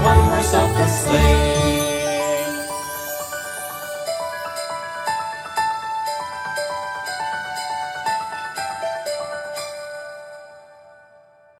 one horse open